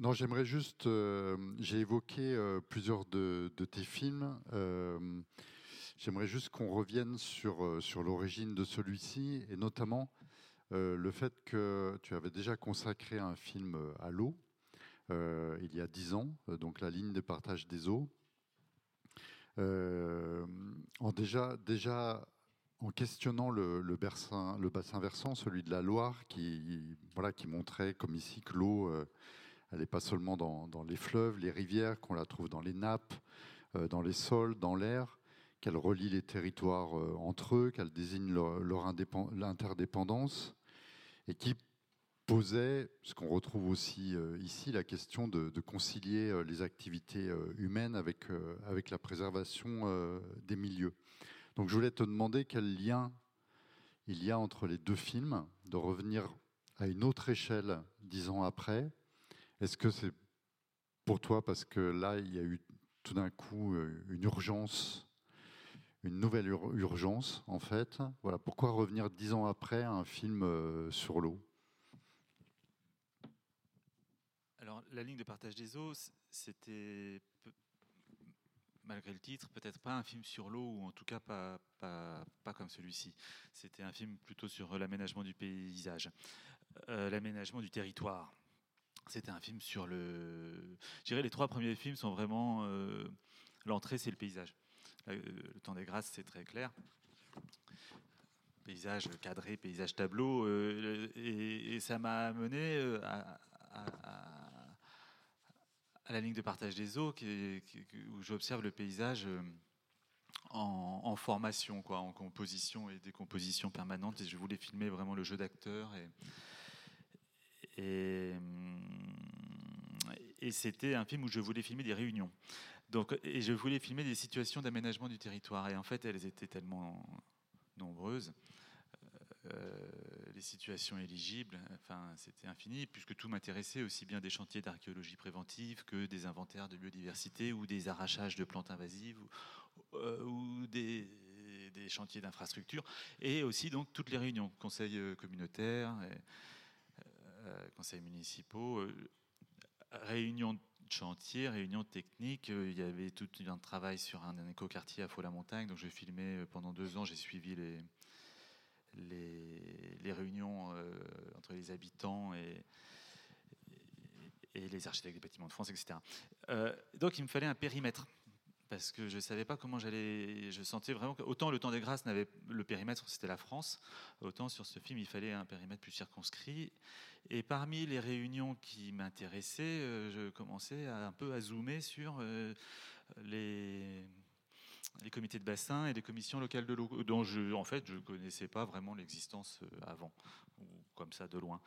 non, j'aimerais juste. euh, J'ai évoqué euh, plusieurs de, tes films. Euh, j'aimerais juste qu'on revienne sur, sur l'origine de celui-ci et notamment le fait que tu avais déjà consacré un film à l'eau il y a dix ans, donc la ligne de partage des eaux. En déjà, déjà en questionnant le, le, bassin, versant, celui de la Loire, qui, voilà, qui montrait, comme ici, que l'eau, elle n'est pas seulement dans, les fleuves, les rivières, qu'on la trouve dans les nappes, euh, dans les sols, dans l'air, qu'elle relie les territoires euh, entre eux, qu'elle désigne leur, interdépendance, et qui posait, ce qu'on retrouve aussi euh, ici, la question de, de concilier les activités humaines avec, avec la préservation des milieux. Donc je voulais te demander quel lien il y a entre les deux films, de revenir à une autre échelle dix ans après. Est-ce que c'est pour toi parce que là, il y a eu tout d'un coup euh, une urgence, une nouvelle ur urgence en fait? Voilà, pourquoi revenir dix ans après à un film euh, sur l'eau? Alors, la ligne de partage des eaux, c'était, malgré le titre, peut-être pas un film sur l'eau, ou en tout cas pas, pas, pas comme celui-ci. C'était un film plutôt sur l'aménagement du paysage, euh, l'aménagement du territoire. C'était un film sur le. Je dirais les trois premiers films sont vraiment. Euh, L'entrée, c'est le paysage. Le temps des grâces, c'est très clair paysage cadré, paysage tableau, euh, et, ça m'a amené à, la ligne de partage des eaux, où j'observe le paysage en, formation, quoi, en composition et décomposition permanente. Et je voulais filmer vraiment le jeu d'acteurs. Et, et, c'était un film où je voulais filmer des réunions. Donc, et je voulais filmer des situations d'aménagement du territoire. Et en fait, elles étaient tellement nombreuses. Euh, les situations éligibles, enfin, c'était infini, puisque tout m'intéressait, aussi bien des chantiers d'archéologie préventive que des inventaires de biodiversité ou des arrachages de plantes invasives ou, euh, des, chantiers d'infrastructure, et aussi donc toutes les réunions, conseils communautaires, euh, conseils municipaux, réunions de chantier, réunions techniques. Il y avait tout un travail sur un, un écoquartier à Faux-la-Montagne, donc je filmais pendant deux ans, j'ai suivi les les, réunions euh, entre les habitants et, et, les architectes des bâtiments de France, etc. Euh, donc il me fallait un périmètre parce que je ne savais pas comment j'allais. Je sentais vraiment que autant le temps des grâces n'avait le périmètre, c'était la France, autant sur ce film il fallait un périmètre plus circonscrit. Et parmi les réunions qui m'intéressaient, euh, je commençais un peu à zoomer sur euh, les comités de bassin et les commissions locales de l'eau, dont je, en fait, je ne connaissais pas vraiment l'existence avant, ou comme ça de loin.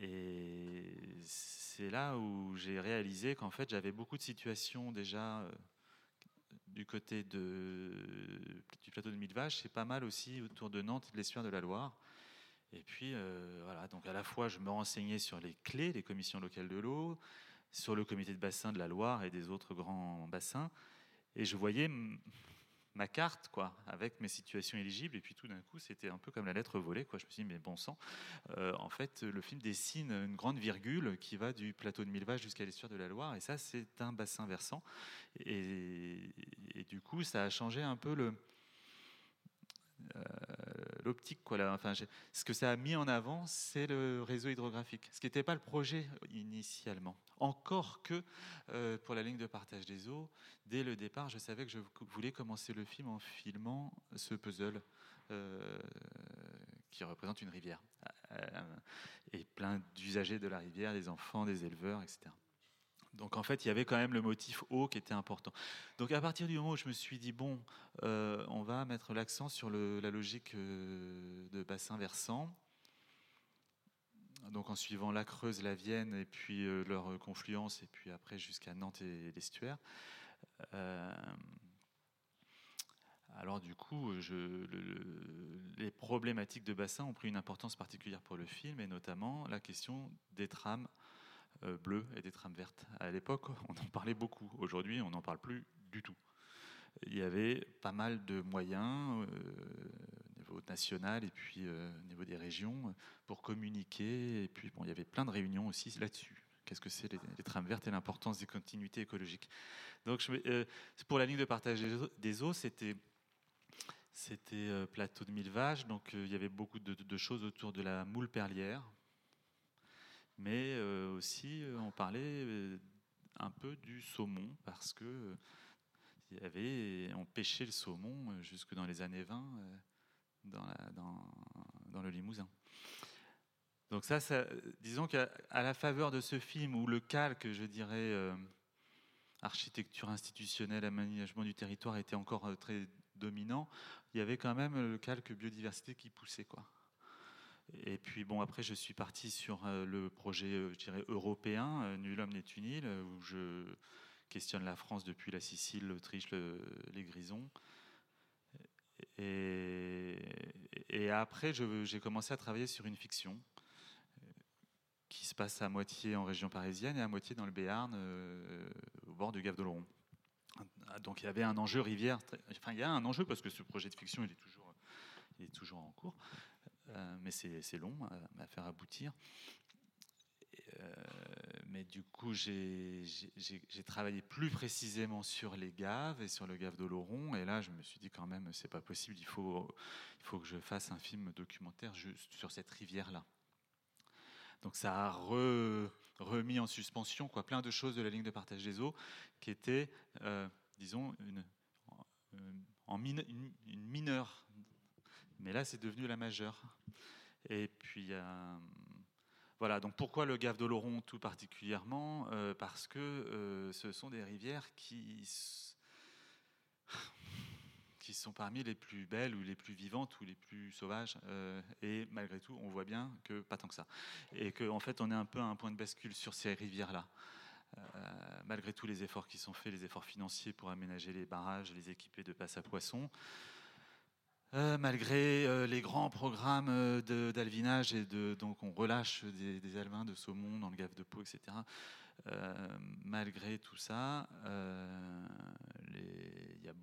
Et c'est là où j'ai réalisé qu'en fait, j'avais beaucoup de situations déjà du côté du plateau de Mille Vaches, c'est pas mal aussi autour de Nantes et de l'estuaire de la Loire. Et puis, euh, voilà, donc à la fois, je me renseignais sur les clés des commissions locales de l'eau, sur le comité de bassin de la Loire et des autres grands bassins, et je voyais ma carte, quoi, avec mes situations éligibles. Et puis tout d'un coup, c'était un peu comme la lettre volée, quoi. Je me suis dit, mais bon sang. Euh, en fait, le film dessine une grande virgule qui va du plateau de Mille Vaches jusqu'à l'estuaire de la Loire. Et ça, c'est un bassin versant. Et, du coup, ça a changé un peu le. Euh, l'optique quoi là. Enfin ce que ça a mis en avant c'est le réseau hydrographique. Ce qui n'était pas le projet initialement. Encore que euh, pour la ligne de partage des eaux, dès le départ, je savais que je voulais commencer le film en filmant ce puzzle euh, qui représente une rivière et plein d'usagers de la rivière, des enfants, des éleveurs, etc. Donc en fait, il y avait quand même le motif eau qui était important. Donc à partir du moment où je me suis dit, bon, euh, on va mettre l'accent sur la logique de bassin versant, donc en suivant la Creuse, la Vienne, et puis euh, leur confluence, et puis après jusqu'à Nantes et l'estuaire. Euh, alors du coup, les problématiques de bassin ont pris une importance particulière pour le film, et notamment la question des trames euh, bleues et des trames vertes. À l'époque, on en parlait beaucoup. Aujourd'hui, on n'en parle plus du tout il y avait pas mal de moyens euh, au niveau national et puis euh, au niveau des régions pour communiquer. Et puis bon, il y avait plein de réunions aussi là-dessus qu'est-ce que c'est les, trames vertes et l'importance des continuités écologiques? Donc, pour la ligne de partage des eaux, c'était plateau de mille vaches, donc il y avait beaucoup de, choses autour de la moule perlière, mais aussi on parlait un peu du saumon parce que y avait, on pêchait le saumon jusque dans les années 20 dans, le Limousin. Donc ça, disons qu'à la faveur de ce film où le calque, je dirais, euh, architecture institutionnelle, aménagement du territoire était encore euh, très dominant, il y avait quand même le calque biodiversité qui poussait quoi. Et puis bon, après, je suis parti sur euh, le projet, je dirais, européen, Nul homme n'est une île, où je questionne la France depuis la Sicile, l'Autriche, les Grisons. Et, après, j'ai commencé à travailler sur une fiction qui se passe à moitié en région parisienne et à moitié dans le Béarn, euh, au bord du Gave de Loron. Donc il y avait un enjeu rivière. Enfin, il y a un enjeu parce que ce projet de fiction, il est toujours, il est toujours en cours, euh, mais c'est long à, faire aboutir. Euh, mais du coup, j'ai travaillé plus précisément sur les gaves et sur le gave de Loron. Et là, je me suis dit quand même, c'est pas possible. Il faut, il faut que je fasse un film documentaire juste sur cette rivière-là. Donc ça a remis en suspension quoi, plein de choses de la ligne de partage des eaux qui étaient, euh, disons, une, une, mineure. Mais là, c'est devenu la majeure. Et puis, euh, voilà, donc pourquoi le Gave d'Oloron tout particulièrement? Euh, Parce que ce sont des rivières qui sont parmi les plus belles ou les plus vivantes ou les plus sauvages. Euh, et malgré tout, on voit bien que pas tant que ça. Et qu'en en fait, on est un peu à un point de bascule sur ces rivières-là. Euh, malgré tous les efforts qui sont faits, les efforts financiers pour aménager les barrages, les équiper de passe à poissons, euh, malgré les grands programmes d'alvinage et de donc on relâche des, des, alevins de saumon dans le gave de Pau, etc. malgré tout ça, il y a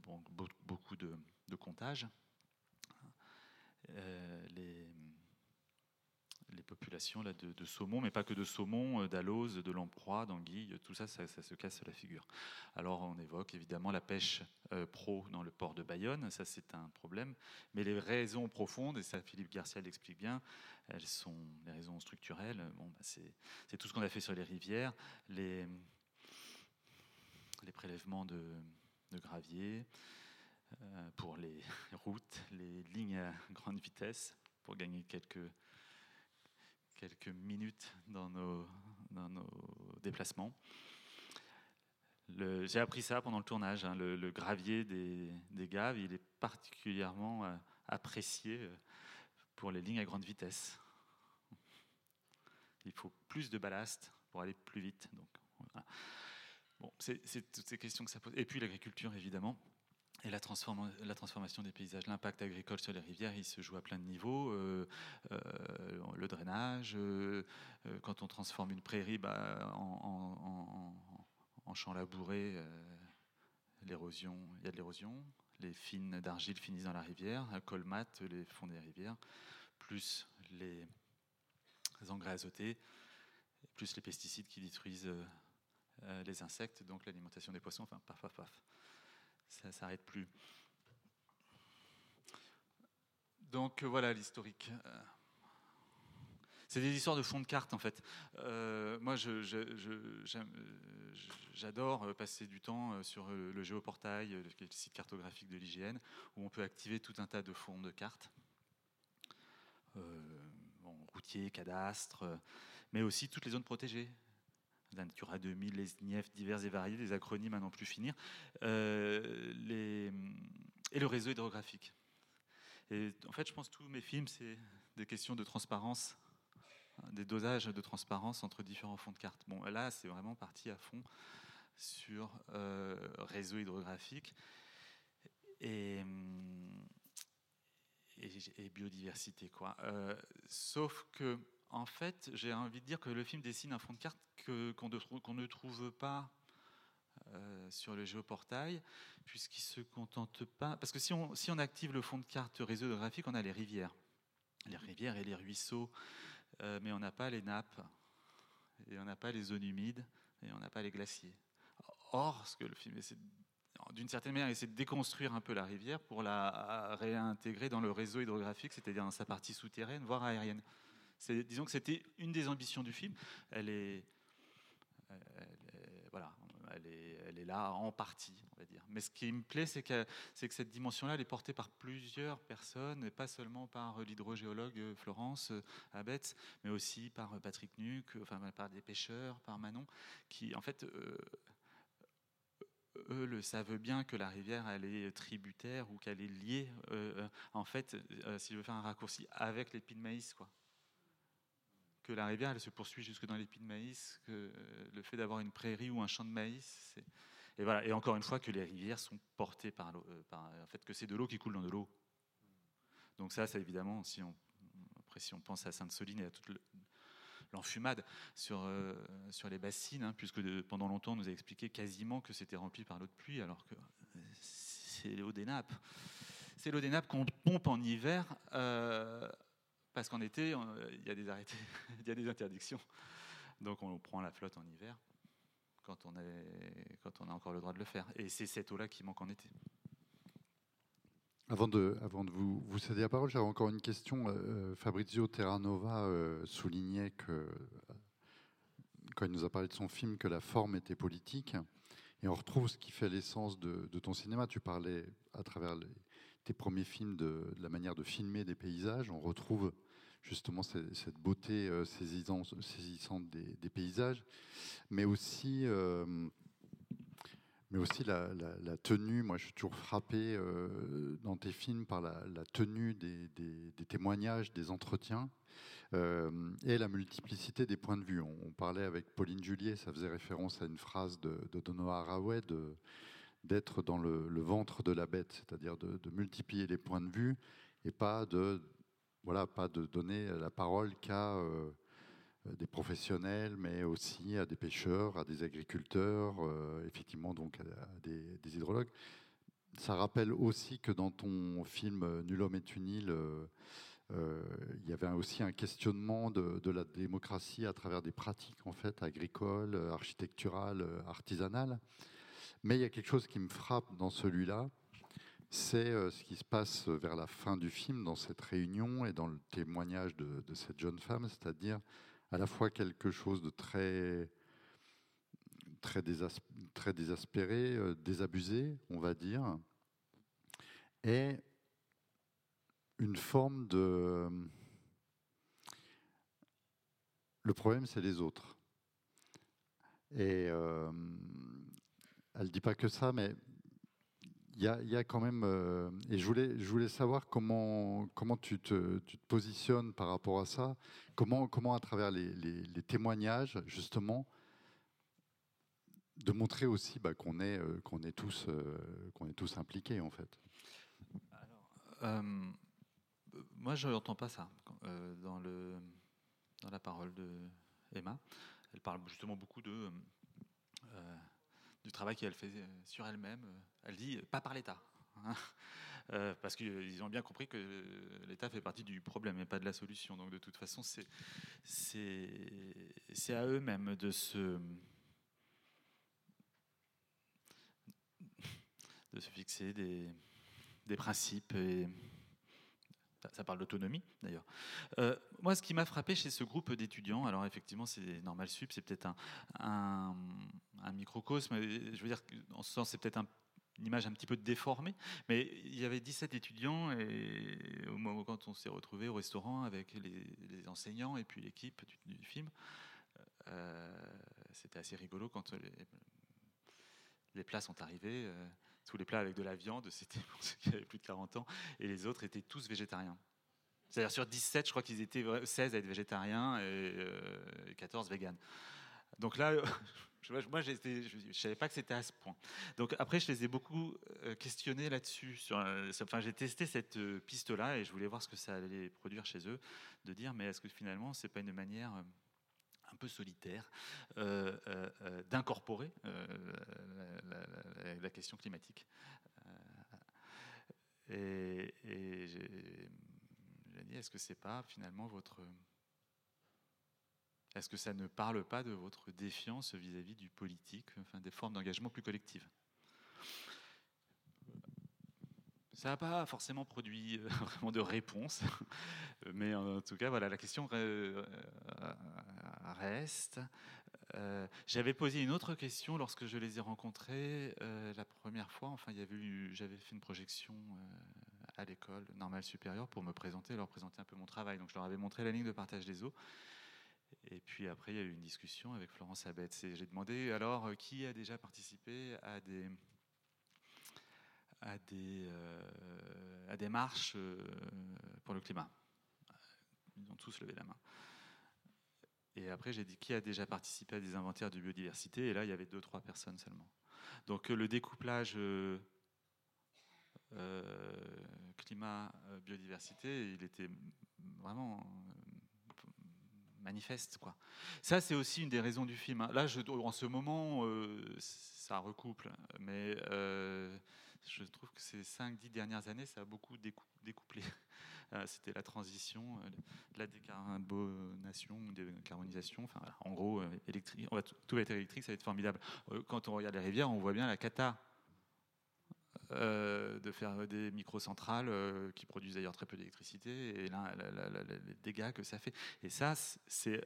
beaucoup de, de comptages. Euh, les, les, populations là, de, saumon, mais pas que de saumon, euh, d'alose, de lamproie, d'anguille, tout ça, ça, se casse la figure. Alors on évoque évidemment la pêche euh, pro dans le port de Bayonne, ça c'est un problème, mais les raisons profondes, et ça Philippe Garcia l'explique bien, elles sont les raisons structurelles, bon, bah, c'est tout ce qu'on a fait sur les rivières, les, prélèvements de, de gravier, euh, pour les routes, les lignes à grande vitesse, pour gagner quelques, quelques minutes dans nos, dans nos déplacements. J'ai appris ça pendant le tournage. Hein. le, gravier des, gaves, il est particulièrement euh, apprécié euh, pour les lignes à grande vitesse. Il faut plus de ballast pour aller plus vite. Donc, Bon, c'est toutes ces questions que ça pose. Et puis l'agriculture, évidemment. Et la, transformation des paysages, l'impact agricole sur les rivières, il se joue à plein de niveaux. Euh, euh, le drainage, euh, quand on transforme une prairie bah, en, champ labouré, l'érosion, il y a de l'érosion. Les fines d'argile finissent dans la rivière, colmate les fonds des rivières, plus les engrais azotés, plus les pesticides qui détruisent les insectes, donc l'alimentation des poissons, enfin paf, paf, paf. Ça ne s'arrête plus. Donc euh, voilà l'historique. Euh, c'est des histoires de fond de carte en fait. moi, j'adore passer du temps sur le géoportail, le site cartographique de l'IGN, où on peut activer tout un tas de fonds de cartes. Bon, routier, cadastre, mais aussi toutes les zones protégées la Natura 2000, les NIEF divers et variés, les acronymes à n'en plus finir, euh, et le réseau hydrographique. Et en fait, je pense que tous mes films, c'est des questions de transparence, des dosages de transparence entre différents fonds de cartes. Bon, là, c'est vraiment parti à fond sur euh, réseau hydrographique et, et, biodiversité. Quoi. Euh, sauf que en fait, j'ai envie de dire que le film dessine un fond de carte qu'on ne trouve pas euh, sur le géoportail, puisqu'il se contente pas. Parce que si on, si on active le fond de carte réseau graphique, on a les rivières. Les rivières et les ruisseaux, euh, mais on n'a pas les nappes. et on n'a pas les zones humides, et on n'a pas les glaciers. Or, ce que le film essaie d'une certaine manière, essaie de déconstruire un peu la rivière pour la réintégrer dans le réseau hydrographique, c'est-à-dire dans sa partie souterraine, voire aérienne. Disons que c'était une des ambitions du film. Elle est, voilà, elle est, là en partie, on va dire. Mais ce qui me plaît, c'est que, cette dimension-là, elle est portée par plusieurs personnes, et pas seulement par l'hydrogéologue Florence Abetz, mais aussi par Patrick Nuc, enfin par des pêcheurs, par Manon, qui, en fait, euh, eux le savent bien que la rivière elle est tributaire ou qu'elle est liée euh, en fait euh, si je veux faire un raccourci avec les de maïs quoi que la rivière elle se poursuit jusque dans les de maïs que euh, le fait d'avoir une prairie ou un champ de maïs et voilà et encore une fois que les rivières sont portées par l'eau par en fait que c'est de l'eau qui coule dans de l'eau donc ça c'est évidemment si on après si on pense à Sainte-Soline et à toute le, l'enfumade sur, euh, sur les bassines, hein, puisque pendant longtemps on nous a expliqué quasiment que c'était rempli par l'eau de pluie, alors que c'est l'eau des nappes. C'est l'eau des nappes qu'on pompe en hiver, euh, parce qu'en été, il y a des arrêtés, il y a des interdictions. Donc on prend la flotte en hiver quand on, est, quand on a encore le droit de le faire. Et c'est cette eau-là qui manque en été. Avant de, vous, céder la parole, j'avais encore une question. Euh, Fabrizio Terranova euh, soulignait que, quand il nous a parlé de son film, que la forme était politique. Et on retrouve ce qui fait l'essence de, ton cinéma. Tu parlais à travers tes premiers films de, la manière de filmer des paysages. On retrouve justement cette, beauté euh, saisissante, des, paysages, mais aussi mais aussi la, tenue. Moi, je suis toujours frappé euh, dans tes films par la, tenue des, témoignages, des entretiens euh, et la multiplicité des points de vue. On, parlait avec Pauline Juliet, ça faisait référence à une phrase de, de Haraway d'être dans le, ventre de la bête, c'est-à-dire de, multiplier les points de vue et pas de voilà, pas de donner la parole qu'à euh, euh, des professionnels, mais aussi à des pêcheurs, à des agriculteurs, euh, effectivement donc à, des, hydrologues. Ça rappelle aussi que dans ton film Nul homme est une île, euh, il y avait aussi un questionnement de, la démocratie à travers des pratiques en fait agricoles, architecturales, artisanales. Mais il y a quelque chose qui me frappe dans celui-là, c'est ce qui se passe vers la fin du film, dans cette réunion et dans le témoignage de, cette jeune femme, c'est-à-dire à la fois quelque chose de très, très, euh, désabusé, on va dire, et une forme de... Le problème, c'est les autres. Et euh, elle ne dit pas que ça, mais il y, a, quand même, euh, et je voulais, je voulais savoir comment, comment tu, te, positionnes par rapport à ça, comment, comment à travers les, témoignages, justement, de montrer aussi bah, qu'on est, euh, euh, qu'on est tous impliqués, en fait? Moi, je n'entends pas ça dans, le, dans la parole de Emma. Elle parle justement beaucoup de du travail qu'elle fait sur elle-même. Elle dit pas par l'État. Hein. Euh, parce qu'ils ont bien compris que l'État fait partie du problème et pas de la solution. Donc de toute façon, c'est, à eux-mêmes de se, de se fixer des, des principes et ça parle d'autonomie d'ailleurs. Euh, moi, ce qui m'a frappé chez ce groupe d'étudiants, alors effectivement, c'est normal c'est peut-être un, un, microcosme. Je veux dire, en ce sens, c'est peut-être une image un petit peu déformée, mais il y avait 17 étudiants et au moment quand on s'est retrouvé au restaurant avec les, enseignants et puis l'équipe du, film, euh, c'était assez rigolo quand les, les plats sont arrivés. Euh, tous les plats avec de la viande, c'était pour ceux qui avaient plus de 40 ans, et les autres étaient tous végétariens. C'est-à-dire sur 17, je crois qu'ils étaient 16 à être végétariens et 14 euh, véganes. Donc là, moi, je ne savais pas que c'était à ce point. Donc après, je les ai beaucoup euh, questionnés là-dessus. Euh, enfin, j'ai testé cette piste-là et je voulais voir ce que ça allait produire chez eux, de dire, mais est-ce que finalement, c'est pas une manière un peu solitaire euh, euh, euh, d'incorporer la, question climatique. et, j'ai dit, est-ce que c'est pas finalement votre Est-ce que ça ne parle pas de votre défiance vis-à-vis du politique, enfin des formes d'engagement plus collectives? Ça n'a pas forcément produit euh, vraiment de réponse, mais en tout cas, voilà, la question reste. Euh, j'avais posé une autre question lorsque je les ai rencontrés euh, la première fois. Enfin, il y avait j'avais fait une projection à l'école normale supérieure pour me présenter, leur présenter un peu mon travail. Donc, je leur avais montré la ligne de partage des eaux. Et puis après, il y a eu une discussion avec Florence Abetz. Et j'ai demandé alors euh, qui a déjà participé à des, à des, euh, marches euh, pour le climat. Ils ont tous levé la main. Et après, j'ai dit qui a déjà participé à des inventaires de biodiversité? Et là, il y avait deux, trois personnes seulement. Donc le découplage climat-biodiversité, il était vraiment manifeste. Ça, c'est aussi une des raisons du film. Hein. Là, en ce moment, euh, ça recouple, mais euh, je trouve que ces 5-10 dernières années, ça a beaucoup découplé. Euh, c'était la transition, la décarbonation, décarbonisation. En gros, on va tout va être électrique, ça va être formidable. Quand on regarde les rivières, on voit bien la cata euh, de faire des microcentrales euh, qui produisent d'ailleurs très peu d'électricité et les dégâts que ça fait. Et ça, c'est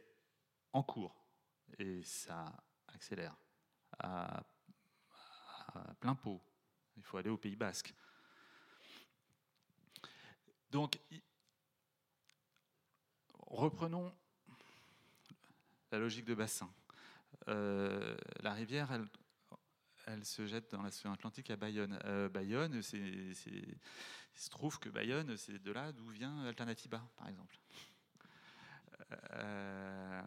en cours et ça accélère à, plein pot. Il faut aller au Pays Basque. Donc, reprenons la logique de bassin. Euh, la rivière, elle se jette dans l'océan Atlantique à Bayonne. Euh, Bayonne, il se trouve que Bayonne, c'est de là d'où vient Alternativa, par exemple. Euh,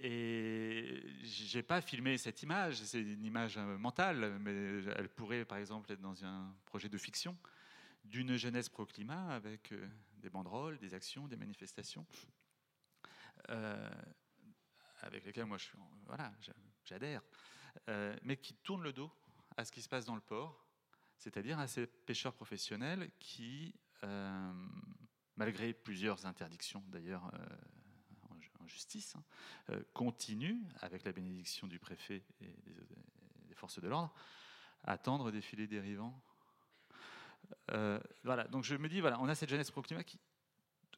et j'ai pas filmé cette image, c'est une image mentale, mais elle pourrait, par exemple, être dans un projet de fiction d'une jeunesse pro-climat avec euh, des banderoles, des actions, des manifestations, euh, avec lesquelles moi voilà, j'adhère. Euh, mais qui tournent le dos à ce qui se passe dans le port, c'est-à-dire à ces pêcheurs professionnels qui, euh, malgré plusieurs interdictions d'ailleurs euh, justice, hein, continuent, avec la bénédiction du préfet et des, forces de l'ordre, à attendre des filets dérivants. voilà, donc je me dis, voilà, on a cette jeunesse pro-climat qui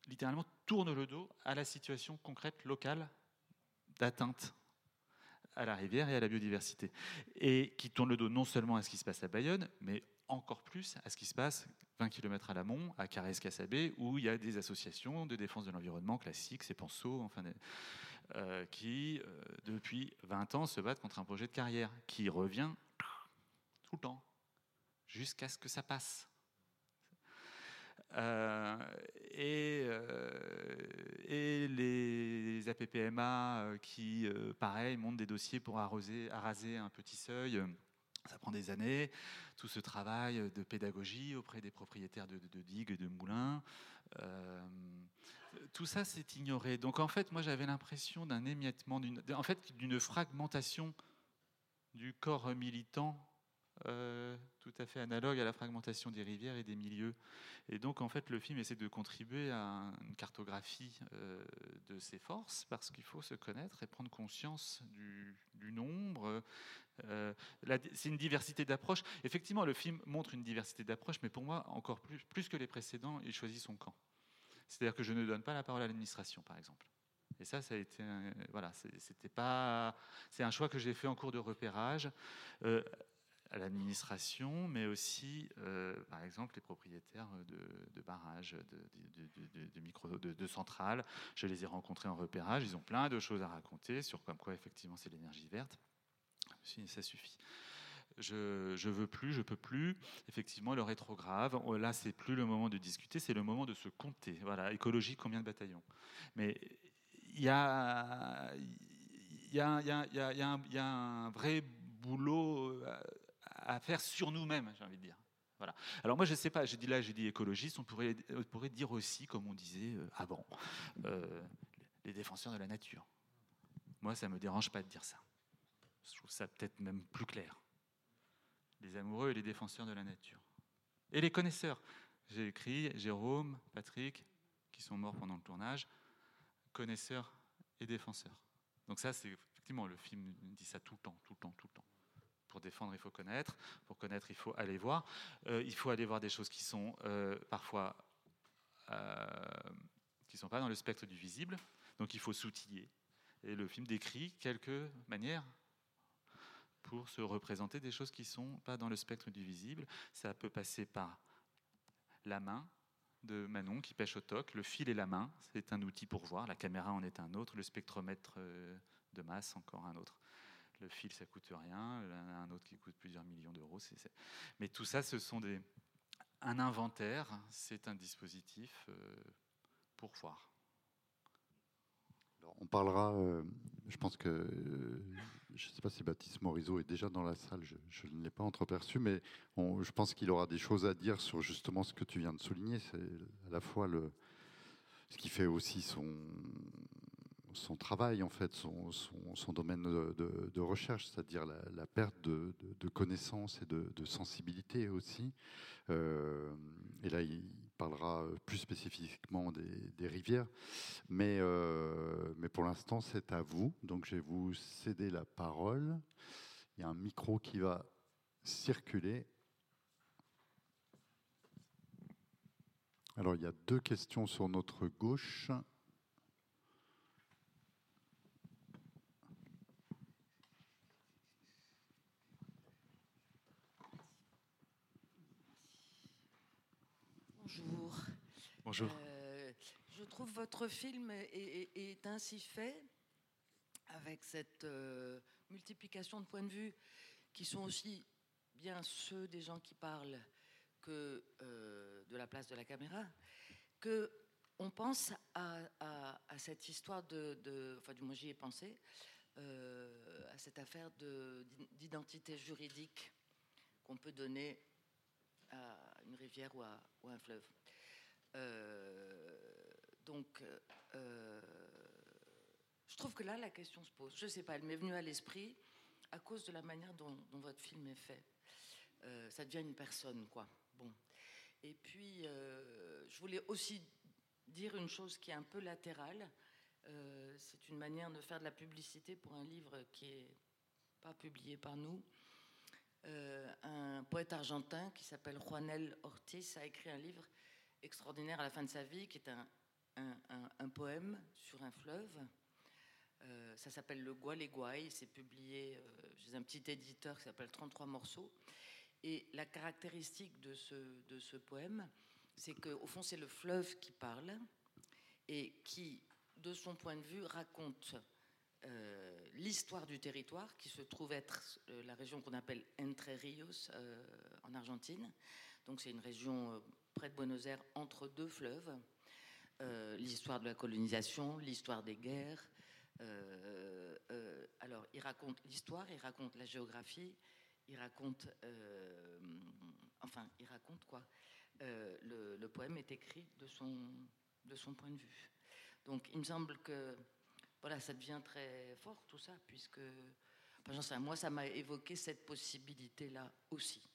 littéralement tourne le dos à la situation concrète locale d'atteinte à la rivière et à la biodiversité. Et qui tourne le dos non seulement à ce qui se passe à Bayonne, mais encore plus à ce qui se passe 20 km à l'amont, à Carrez-Cassabé, où il y a des associations de défense de l'environnement classiques, c'est Penso, enfin, euh, qui, euh, depuis 20 ans, se battent contre un projet de carrière qui revient tout le temps, jusqu'à ce que ça passe. Euh, et, les APPMA qui, pareil, montent des dossiers pour arroser, araser un petit seuil. Ça prend des années, tout ce travail de pédagogie auprès des propriétaires de, digues et de moulins. tout ça, c'est ignoré. Donc en fait, moi j'avais l'impression d'un émiettement, en fait, d'une fragmentation du corps militant euh, tout à fait analogue à la fragmentation des rivières et des milieux. Et donc, en fait, le film essaie de contribuer à une cartographie euh, de ces forces, parce qu'il faut se connaître et prendre conscience du, nombre. Euh, c'est une diversité d'approches. Effectivement, le film montre une diversité d'approches, mais pour moi, encore plus, que les précédents, il choisit son camp. C'est-à-dire que je ne donne pas la parole à l'administration, par exemple. Et ça, ça a été, voilà, c'était pas, c'est un choix que j'ai fait en cours de repérage à l'administration, mais aussi, euh, par exemple, les propriétaires de, barrages, de, de, centrales. Je les ai rencontrés en repérage. Ils ont plein de choses à raconter sur comme quoi, effectivement, c'est l'énergie verte. Ça suffit. Je, je veux plus, je peux plus. Effectivement, le rétrograve. Là, c'est plus le moment de discuter, c'est le moment de se compter. Voilà, écologie, combien de bataillons? Mais il y a, un vrai boulot euh, à faire sur nous-mêmes, j'ai envie de dire. Voilà. Alors moi, je ne sais pas, j'ai dit là, j'ai dit écologiste, on pourrait, on pourrait dire aussi, comme on disait euh, avant, euh, les défenseurs de la nature. Moi, ça ne me dérange pas de dire ça. Je trouve ça peut-être même plus clair. Les amoureux et les défenseurs de la nature. Et les connaisseurs. J'ai écrit Jérôme, Patrick, qui sont morts pendant le tournage, connaisseurs et défenseur. Donc ça, c'est effectivement, le film dit ça tout le temps, tout le temps, tout le temps. Pour défendre, il faut connaître. Pour connaître, il faut aller voir. Euh, il faut aller voir des choses qui sont euh, parfois euh, qui ne sont pas dans le spectre du visible. Donc il faut s'outiller. Et le film décrit quelques manières pour se représenter des choses qui ne sont pas dans le spectre du visible. Ça peut passer par la main de Manon qui pêche au toc, le fil et la main, c'est un outil pour voir, la caméra en est un autre, le spectromètre de masse encore un autre. Le fil, ça coûte rien, un autre qui coûte plusieurs millions d'euros. Mais tout ça, ce sont des... Un inventaire, c'est un dispositif euh, pour voir. on parlera, euh, je pense que, euh, je ne sais pas si Baptiste Morisot est déjà dans la salle, je, ne l'ai pas entreperçu, mais je pense qu'il aura des choses à dire sur justement ce que tu viens de souligner. C'est à la fois ce qui fait aussi son, travail, en fait, son, domaine de, recherche, c'est-à-dire la, perte de, connaissances et de, sensibilité aussi. Euh, et là, il parlera plus spécifiquement des, rivières. Mais, euh, mais pour l'instant, c'est à vous. Donc, je vais vous céder la parole. Il y a un micro qui va circuler. Alors, il y a deux questions sur notre gauche. Euh, je trouve votre film est, ainsi fait, avec cette euh, multiplication de points de vue qui sont aussi bien ceux des gens qui parlent que euh, de la place de la caméra, que on pense à, cette histoire de, enfin du moins j'y ai pensé, à cette affaire d'identité juridique qu'on peut donner à une rivière ou ou à un fleuve. Euh, donc, euh, je trouve que là, la question se pose. Je ne sais pas, elle m'est venue à l'esprit à cause de la manière dont, votre film est fait. Euh, ça devient une personne, quoi. Bon. Et puis, je voulais aussi dire une chose qui est un peu latérale. c'est une manière de faire de la publicité pour un livre qui est pas publié par nous. un poète argentin qui s'appelle Juanel Ortiz a écrit un livre extraordinaire à la fin de sa vie, qui est un, poème sur un fleuve. Euh, ça s'appelle Le Gualeguay. C'est publié euh, chez un petit éditeur qui s'appelle 33 morceaux. Et la caractéristique de ce, poème, c'est qu'au fond, c'est le fleuve qui parle et qui, de son point de vue, raconte euh, l'histoire du territoire, qui se trouve être la région qu'on appelle Entre Rios en Argentine. Donc c'est une région près de Buenos Aires, entre deux fleuves. Euh, l'histoire de la colonisation, l'histoire des guerres. Euh, euh, alors, il raconte l'histoire, il raconte la géographie, il raconte, enfin, il raconte quoi le, poème est écrit de son, de son point de vue. Donc, il me semble que, voilà, ça devient très fort tout ça, puisque, enfin, moi, ça m'a évoqué cette possibilité-là aussi.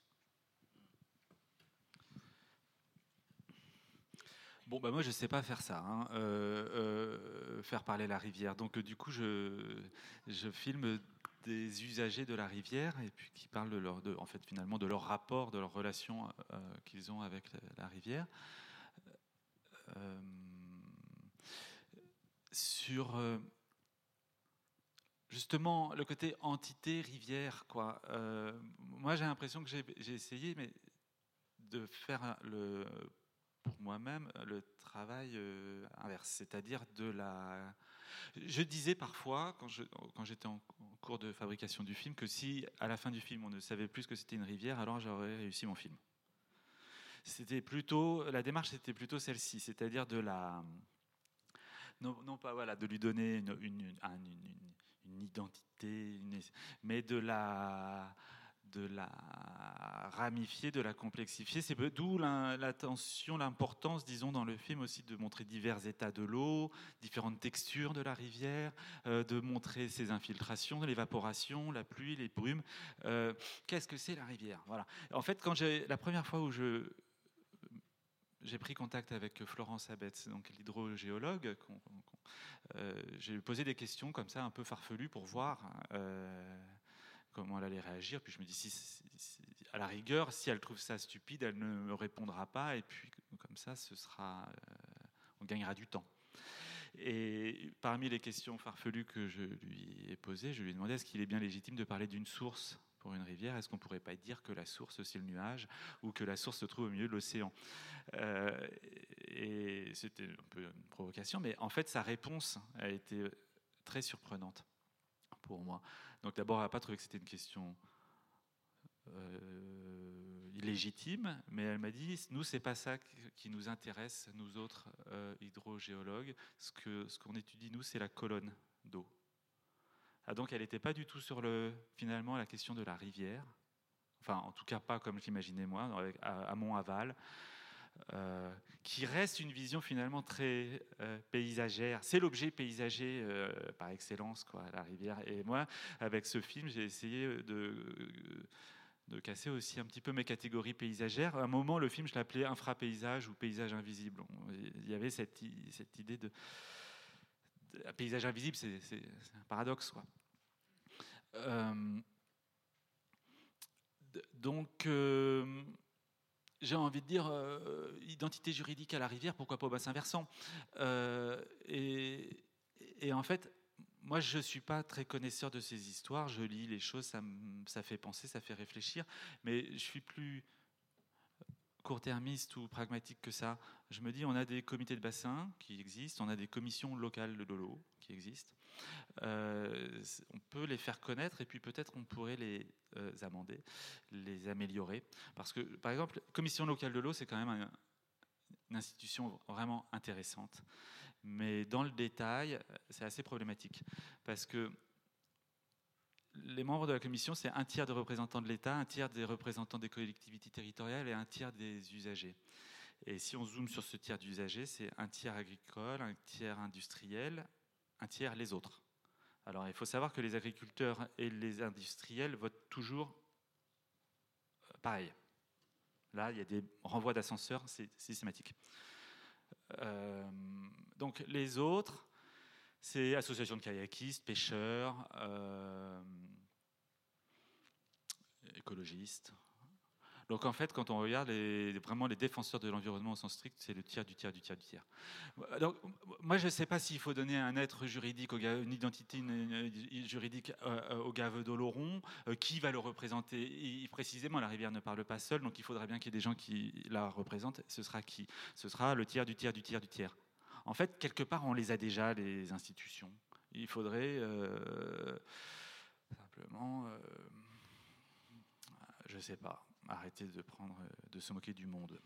Bon, bah moi, je ne sais pas faire ça, hein. euh, euh, faire parler la rivière. Donc, du coup, je, filme des usagers de la rivière et puis qui parlent de leur, en fait, finalement, de leur rapport, de leur relation euh, qu'ils ont avec la, rivière. sur justement le côté entité rivière, quoi. moi, j'ai l'impression que j'ai essayé, mais de faire le pour moi-même le travail euh, inverse, c'est-à-dire de la... Je disais parfois, quand, j'étais en, cours de fabrication du film, que si à la fin du film on ne savait plus que c'était une rivière, alors j'aurais réussi mon film. C'était plutôt, la démarche c'était plutôt celle-ci, c'est-à-dire de la... Non, pas voilà, de lui donner une identité, mais de la de la ramifier, de la complexifier. C'est d'où l'attention, l'importance, disons, dans le film aussi de montrer divers états de l'eau, différentes textures de la rivière, euh, de montrer ses infiltrations, l'évaporation, la pluie, les brumes. Euh, qu'est-ce que c'est la rivière? Voilà. En fait, quand j'ai la première fois où je j'ai pris contact avec Florence Abetz, donc l'hydrogéologue. j'ai posé des questions comme ça, un peu farfelues, pour voir comment elle allait réagir. Puis je me dis, à la rigueur, si elle trouve ça stupide, elle ne me répondra pas. Et puis comme ça, ce sera, on gagnera du temps. Et parmi les questions farfelues que je lui ai posées, je lui ai demandé est-ce qu'il est bien légitime de parler d'une source pour une rivière? Est-ce qu'on ne pourrait pas dire que la source, c'est le nuage ou que la source se trouve au milieu de l'océan? Euh, Et c'était un peu une provocation, mais en fait, sa réponse a été très surprenante pour moi. Donc d'abord, elle n'a pas trouvé que c'était une question euh, illégitime, mais elle m'a dit nous c'est pas ça qui nous intéresse, nous autres euh, hydrogéologues. Ce que ce qu'on étudie nous c'est la colonne d'eau. Ah, donc elle n'était pas du tout sur le finalement la question de la rivière, enfin en tout cas pas comme j'imaginais moi, à, Mont-Aval. Euh, qui reste une vision finalement très paysagère. C'est l'objet paysager par excellence, quoi, la rivière. Et moi, avec ce film, j'ai essayé de de casser aussi un petit peu mes catégories paysagères. À un moment, le film, je l'appelais infrapaysage ou paysage invisible. Il y avait cette, cette idée de, paysage invisible, c'est un paradoxe. Quoi. Euh, donc, euh, j'ai envie de dire, euh, identité juridique à la rivière, pourquoi pas au bassin versant et, et en fait, moi, je ne suis pas très connaisseur de ces histoires. Je lis les choses, ça, ça fait penser, ça fait réfléchir. Mais je suis plus court-termiste ou pragmatique que ça. Je me dis, on a des comités de bassin qui existent, on a des commissions locales de l'eau qui existent. Euh, on peut les faire connaître et puis peut-être on pourrait les euh, amender, les améliorer. Parce que, par exemple, commission locale de l'eau, c'est quand même une institution vraiment intéressante. Mais dans le détail, c'est assez problématique. Parce que les membres de la commission, c'est un tiers des représentants de l'État, un tiers des représentants des collectivités territoriales et un tiers des usagers. Et si on zoome sur ce tiers d'usagers, c'est un tiers agricole, un tiers industriel, un tiers les autres. Alors il faut savoir que les agriculteurs et les industriels votent toujours euh, pareil. Là, il y a des renvois d'ascenseurs, c'est systématique. Euh, donc les autres, c'est associations de kayakistes, pêcheurs, euh, écologistes. Donc en fait, quand on regarde vraiment les défenseurs de l'environnement au sens strict, c'est le tiers du tiers du tiers du tiers. Donc moi, je ne sais pas s'il faut donner un être juridique, une identité juridique euh, au Gave d'Oloron, qui va le représenter? précisément, la rivière ne parle pas seule, donc il faudrait bien qu'il y ait des gens qui la représentent. Ce sera qui? Ce sera le tiers du tiers du tiers du tiers. En fait, quelque part, on les a déjà, les institutions. Il faudrait euh, simplement, euh, je ne sais pas, arrêter de, prendre, de se moquer du monde.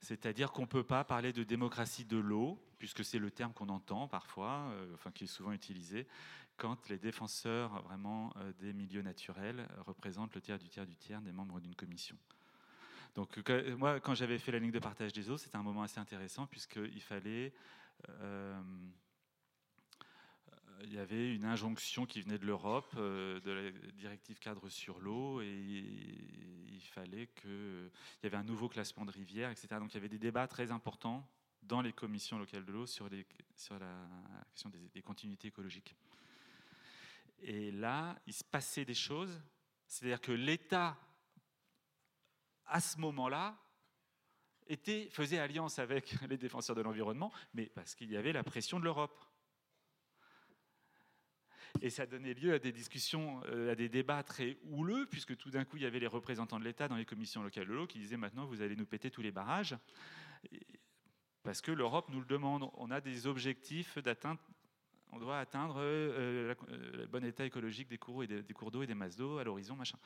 C'est-à-dire qu'on ne peut pas parler de démocratie de l'eau, puisque c'est le terme qu'on entend parfois, euh, enfin qui est souvent utilisé, quand les défenseurs vraiment des milieux naturels représentent le tiers du tiers du tiers des membres d'une commission. Donc moi, quand j'avais fait la ligne de partage des eaux, c'était un moment assez intéressant puisqu'il fallait... Euh, il y avait une injonction qui venait de l'Europe, euh, de la directive cadre sur l'eau, et il fallait que... Il y avait un nouveau classement de rivières, etc. Donc il y avait des débats très importants dans les commissions locales de l'eau sur, la question des, continuités écologiques. Et là, il se passait des choses, c'est-à-dire que l'État à ce moment-là, faisait alliance avec les défenseurs de l'environnement, mais parce qu'il y avait la pression de l'Europe. Et ça donnait lieu à des discussions, euh, à des débats très houleux, puisque tout d'un coup, il y avait les représentants de l'État dans les commissions locales de l'eau qui disaient maintenant, vous allez nous péter tous les barrages, parce que l'Europe nous le demande. On a des objectifs d'atteindre, on doit atteindre euh, euh, le bon état écologique des cours, et des, cours d'eau et des masses d'eau à l'horizon, machin.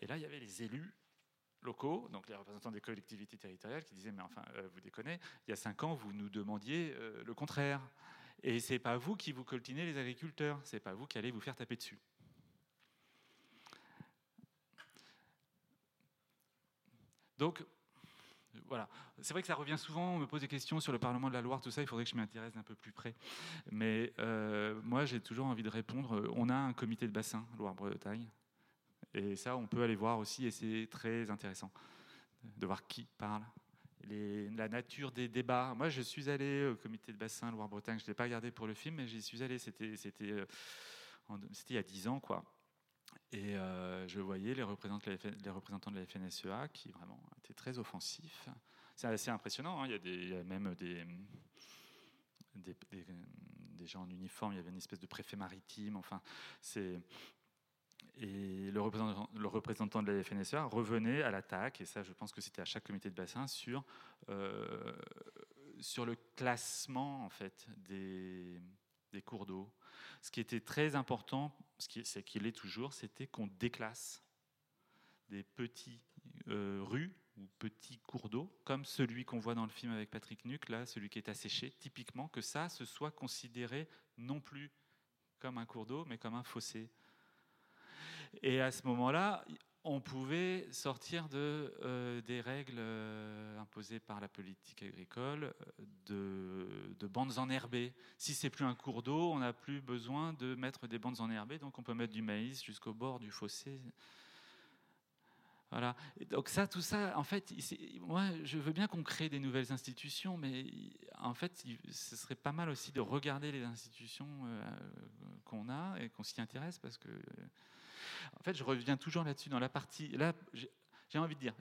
et là, il y avait les élus locaux, donc les représentants des collectivités territoriales, qui disaient mais enfin euh, vous déconnez, il y a cinq ans vous nous demandiez euh, le contraire, et c'est pas vous qui vous coltinez les agriculteurs, c'est pas vous qui allez vous faire taper dessus. Donc voilà, c'est vrai que ça revient souvent, on me pose des questions sur le Parlement de la Loire, tout ça, il faudrait que je m'y intéresse d'un peu plus près. Mais euh, moi, j'ai toujours envie de répondre. On a un comité de bassin Loire-Bretagne, et ça, on peut aller voir aussi, et c'est très intéressant. de voir qui parle, la nature des débats. Moi, je suis allé au comité de bassin Loire-Bretagne. Je ne l'ai pas regardé pour le film, mais j'y suis allé. C'était, euh, il y a dix ans, quoi. Et euh, je voyais les représentants, de la FNSEA qui vraiment étaient très offensifs. C'est assez impressionnant. Hein. Il, y a des, même des, des, des, gens en uniforme. Il y avait une espèce de préfet maritime. Enfin, et le représentant, de la FNSEA revenait à l'attaque, et ça je pense que c'était à chaque comité de bassin, sur, euh, sur le classement en fait, des, des cours d'eau. Ce qui était très important, ce qu'il est toujours, c'était qu'on déclasse des petits euh, rues ou petits cours d'eau, comme celui qu'on voit dans le film avec Patrick Nuc, là, celui qui est asséché, typiquement, que ça, se soit considéré non plus comme un cours d'eau, mais comme un fossé. Et à ce moment-là, on pouvait sortir de, euh, des règles euh, imposées par la politique agricole de, de bandes enherbées. Si c'est plus un cours d'eau, on n'a plus besoin de mettre des bandes enherbées, donc on peut mettre du maïs jusqu'au bord du fossé. Voilà. donc ça, tout ça, en fait, moi, je veux bien qu'on crée des nouvelles institutions, mais en fait, ce serait pas mal aussi de regarder les institutions euh, qu'on a et qu'on s'y intéresse, parce que en fait, je reviens toujours là-dessus, dans la partie. Là, j'ai envie de dire,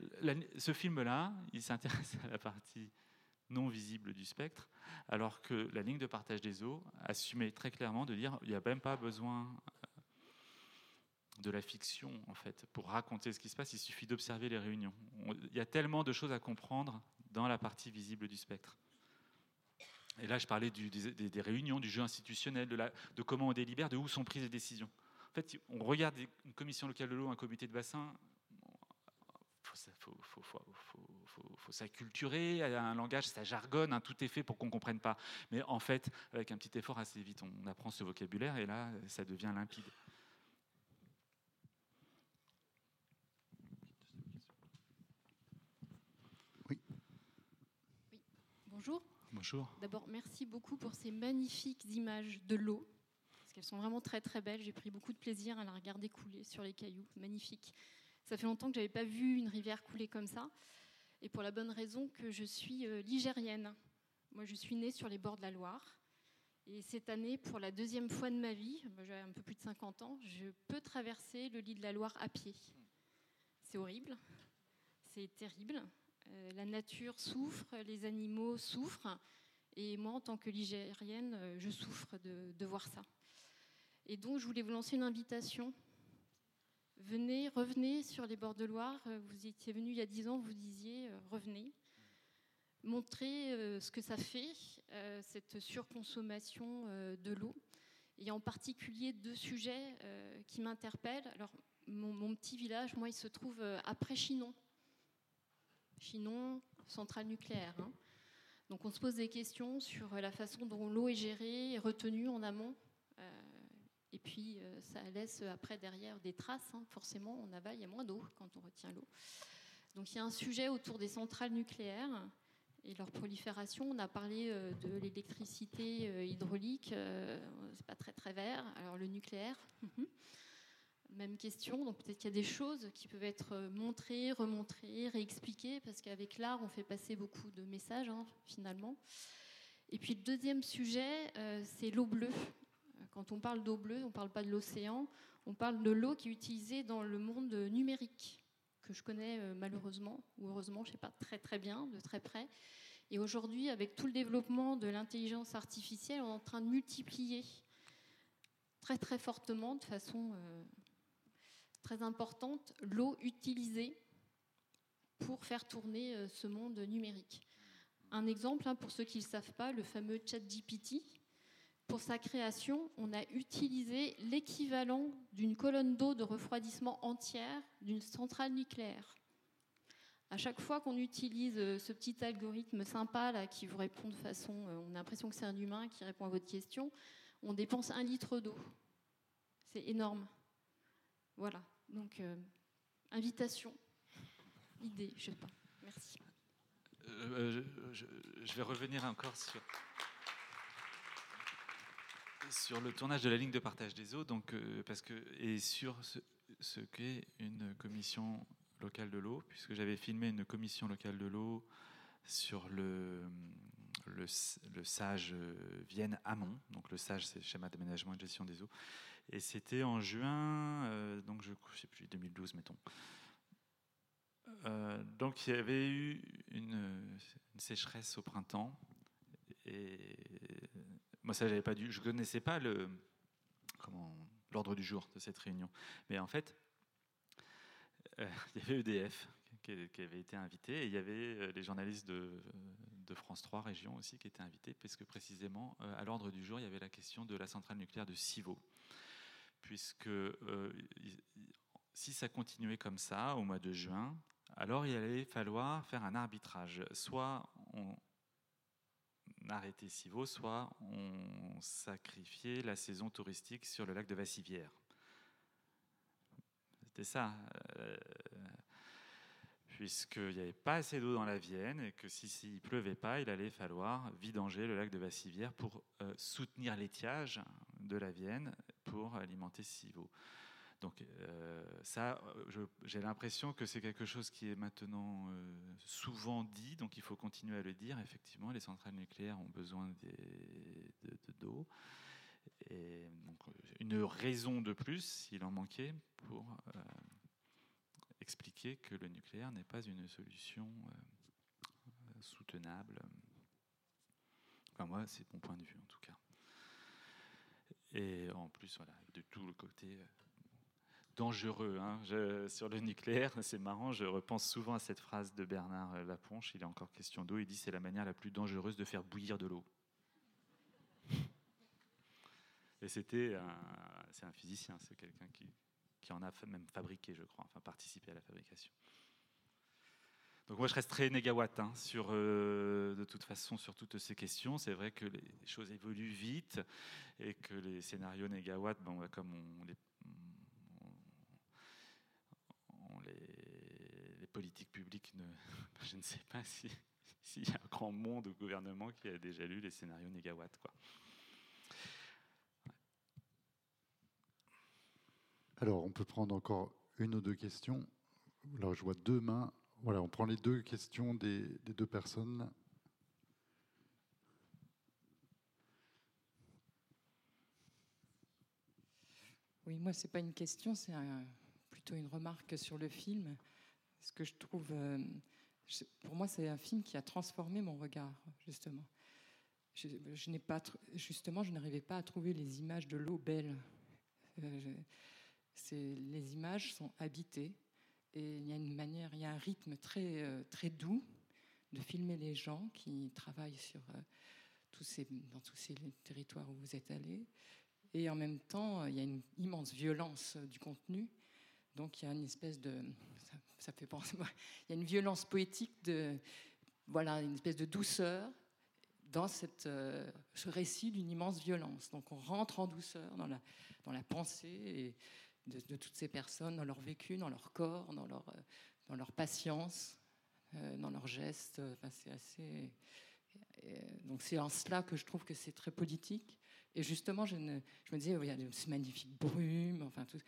ce film-là, il s'intéresse à la partie non visible du spectre, alors que la ligne de partage des eaux assumait très clairement de dire il n'y a même pas besoin euh, de la fiction, en fait, pour raconter ce qui se passe, il suffit d'observer les réunions. Il y a tellement de choses à comprendre dans la partie visible du spectre. Et là, je parlais des, réunions, du jeu institutionnel, de, de comment on délibère, de où sont prises les décisions fait, on regarde une commission locale de l'eau, un comité de bassin, il faut, s'acculturer, un langage, ça jargonne, un tout est fait pour qu'on ne comprenne pas. Mais en fait, avec un petit effort, assez vite, on apprend ce vocabulaire et là, ça devient limpide. Oui. Oui. Bonjour. Bonjour. D'abord, merci beaucoup pour ces magnifiques images de l'eau elles sont vraiment très très belles. J'ai pris beaucoup de plaisir à la regarder couler sur les cailloux. Magnifique. Ça fait longtemps que j'avais pas vu une rivière couler comme ça. Et pour la bonne raison que je suis euh, ligérienne. Moi, je suis née sur les bords de la Loire. Et cette année, pour la deuxième fois de ma vie, j'ai un peu plus de 50 ans, je peux traverser le lit de la Loire à pied. C'est horrible, c'est terrible. Euh, la nature souffre, les animaux souffrent. Et moi, en tant que ligérienne, euh, je souffre de voir ça. Et donc, je voulais vous lancer une invitation. Venez, revenez sur les bords de Loire. Vous étiez venu il y a dix ans, vous disiez, euh, revenez. Montrez euh, ce que ça fait, euh, cette surconsommation de l'eau. Et en particulier deux sujets qui m'interpellent. Alors, mon, petit village, moi, il se trouve après Chinon. Chinon, centrale nucléaire. Hein. Donc, on se pose des questions sur la façon dont l'eau est gérée et retenue en amont et puis, euh, ça laisse après derrière des traces. Hein. Forcément, on avale, il y a moins d'eau quand on retient l'eau. Donc, il y a un sujet autour des centrales nucléaires et leur prolifération. On a parlé euh, de l'électricité euh, hydraulique, c'est pas très très vert. Alors, le nucléaire, même question. Donc, peut-être qu'il y a des choses qui peuvent être montrées, remontrées, réexpliquées, parce qu'avec l'art, on fait passer beaucoup de messages, hein, finalement. Et puis, le deuxième sujet, c'est l'eau bleue. Quand on parle d'eau bleue, on ne parle pas de l'océan, on parle de l'eau qui est utilisée dans le monde numérique, que je connais euh, malheureusement, ou heureusement, je ne sais pas très très bien, de très près. Et aujourd'hui, avec tout le développement de l'intelligence artificielle, on est en train de multiplier très très fortement, de façon euh, très importante, l'eau utilisée pour faire tourner euh, ce monde numérique. Un exemple, hein, pour ceux qui ne le savent pas, le fameux ChatGPT, pour sa création, on a utilisé l'équivalent d'une colonne d'eau de refroidissement entière d'une centrale nucléaire. À chaque fois qu'on utilise euh, ce petit algorithme sympa qui vous répond de façon, euh, on a l'impression que c'est un humain qui répond à votre question, on dépense un litre d'eau. C'est énorme. Voilà. Donc, euh, invitation, idée, je sais pas. Merci. je, vais revenir encore sur sur le tournage de la ligne de partage des eaux, donc, euh, parce que, et sur ce, qu'est une commission locale de l'eau, puisque j'avais filmé une commission locale de l'eau sur le, le, SAGE Vienne-Amont. Donc le SAGE, c'est le schéma d'aménagement et de gestion des eaux. Et c'était en juin, euh, donc je ne sais plus, 2012, mettons. Euh, donc il y avait eu une, une, sécheresse au printemps. Et moi, ça, j'avais pas dû, je connaissais pas le, comment, l'ordre du jour de cette réunion. Mais en fait, euh, il y avait EDF qui, avait été invité et il y avait les journalistes de, France 3 Région aussi qui étaient invités, parce que précisément, à l'ordre du jour, il y avait la question de la centrale nucléaire de Civaux puisque euh, si ça continuait comme ça au mois de juin, alors il allait falloir faire un arbitrage. Soit on arrêtait Civaux, soit on sacrifiait la saison touristique sur le lac de Vassivière. C'était ça. Euh, puisqu'il n'y avait pas assez d'eau dans la Vienne et que s'il si, ne pleuvait pas, il allait falloir vidanger le lac de Vassivière pour euh, soutenir l'étiage de la Vienne pour alimenter Civaux. Donc euh, ça, j'ai l'impression que c'est quelque chose qui est maintenant euh, souvent dit, donc il faut continuer à le dire. Effectivement, les centrales nucléaires ont besoin d'eau. De, et donc, une raison de plus, s'il en manquait, pour euh, expliquer que le nucléaire n'est pas une solution euh, soutenable. Enfin, moi, c'est mon point de vue en tout cas. Et en plus, voilà, de tout le côté euh, dangereux hein. sur le nucléaire, c'est marrant, je repense souvent à cette phrase de Bernard Laponche, il est encore question d'eau, il dit c'est la manière la plus dangereuse de faire bouillir de l'eau. Et c'était c'est un physicien, c'est quelqu'un qui, en a même fabriqué, je crois, enfin participé à la fabrication. Donc moi je reste très négawatt hein, sur, euh, de toute façon sur toutes ces questions. C'est vrai que les choses évoluent vite et que les scénarios négawatt, bon, comme on les, politiques publiques, ne, je ne sais pas s'il si y a un grand monde au gouvernement qui a déjà lu les scénarios négawatt. Quoi. Alors, on peut prendre encore une ou deux questions. Alors, je vois deux mains. Voilà, on prend les deux questions des, des deux personnes. Oui, moi, c'est pas une question, c'est plutôt une remarque sur le film. Ce que je trouve, euh, pour moi, c'est un film qui a transformé mon regard, justement. Je, justement, je n'arrivais pas à trouver les images de l'eau belle. Euh, les images sont habitées et il y a une manière, il y a un rythme très, euh, doux de filmer les gens qui travaillent dans tous ces territoires où vous êtes allés. Et en même temps, il y a une immense violence du contenu. Donc il y a une espèce de. Ça, fait penser. Il y a une violence poétique, de, voilà, une espèce de douceur dans cette, euh, ce récit d'une immense violence. Donc on rentre en douceur dans la, dans la pensée de, de, toutes ces personnes, dans leur vécu, dans leur corps, dans leur, euh, dans leur patience, euh, dans leurs gestes. Enfin, c'est assez. Donc c'est en cela que je trouve que c'est très politique. Et justement, je, me disais, oh, il y a ce magnifique brume, enfin tout.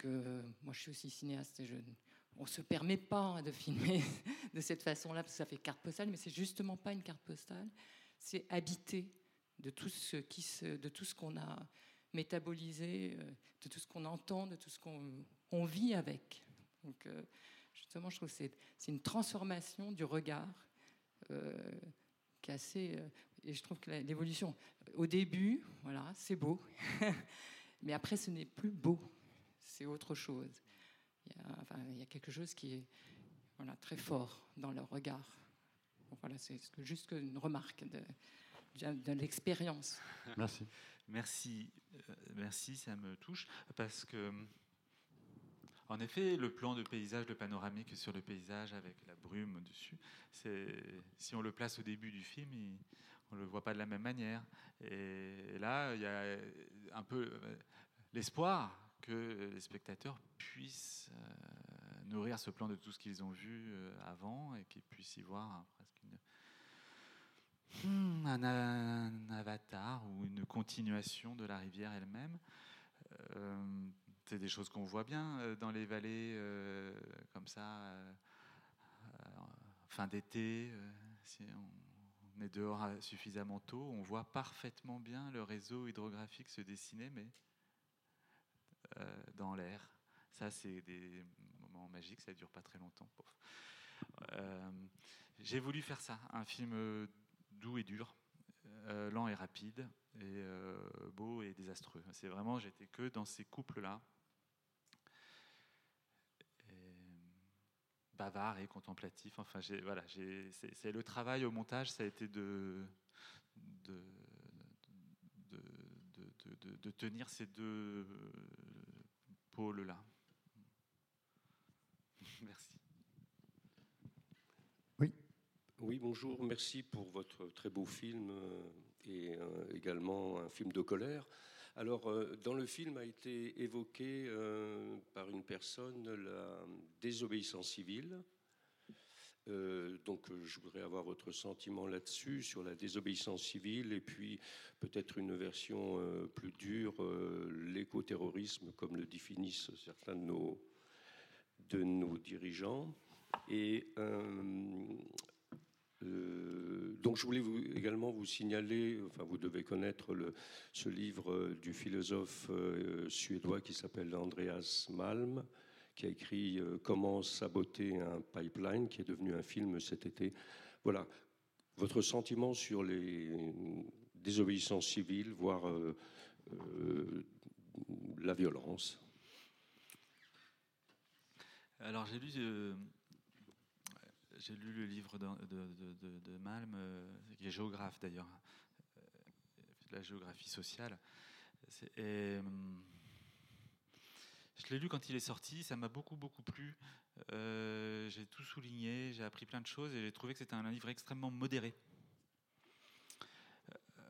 Que moi, je suis aussi cinéaste et on se permet pas de filmer de cette façon-là parce que ça fait carte postale, mais c'est justement pas une carte postale. C'est habité de tout ce qu'on a métaboliser euh, de tout ce qu'on entend, de tout ce qu'on vit avec. Donc, euh, justement, je trouve que c'est une transformation du regard euh, qui est assez. et je trouve que l'évolution, au début, voilà, c'est beau, mais après, ce n'est plus beau, c'est autre chose. Il y, a, enfin, il y a quelque chose qui est voilà, très fort dans le regard. Voilà, c'est juste une remarque de, de l'expérience. Merci. Merci, euh, merci, ça me touche parce que, en effet, le plan de paysage, le panoramique sur le paysage avec la brume au-dessus, si on le place au début du film, il, on ne le voit pas de la même manière. Et là, il y a un peu euh, l'espoir que les spectateurs puissent euh, nourrir ce plan de tout ce qu'ils ont vu avant et qu'ils puissent y voir presque une Hmm, un, avatar ou une continuation de la rivière elle-même. Euh, raconter des choses qu'on voit bien dans les vallées, comme ça, fin d'été, si on est dehors suffisamment tôt, on voit parfaitement bien le réseau hydrographique se dessiner, mais dans l'air. Ça, c'est des moments magiques, ça ne dure pas très longtemps. J'ai voulu faire ça, un film doux et dur, euh, lent et rapide, et euh, beau et désastreux. C'est vraiment, j'étais que dans ces couples-là, bavard et contemplatif. Enfin, voilà, c'est le travail au montage, ça a été de, de, de tenir ces deux pôles-là. Merci. Oui, bonjour. Merci pour votre très beau film euh, et euh, également un film de colère. Alors, euh, dans le film a été évoqué par une personne la désobéissance civile. Donc, je voudrais avoir votre sentiment là-dessus, sur la désobéissance civile, et puis peut-être une version plus dure, l'écoterrorisme, comme le définissent certains de nos, dirigeants. Et euh, donc je voulais également vous signaler, enfin vous devez connaître ce livre euh, du philosophe euh, suédois qui s'appelle Andreas Malm, qui a écrit Comment saboter un pipeline, qui est devenu un film cet été. Voilà, votre sentiment sur les désobéissances civiles, voire la violence? Alors j'ai lu j'ai lu le livre de, de, Malm, euh, qui est géographe d'ailleurs, euh, la géographie sociale. Je l'ai lu quand il est sorti, ça m'a beaucoup beaucoup plu. Euh, j'ai tout souligné, j'ai appris plein de choses et j'ai trouvé que c'était un livre extrêmement modéré.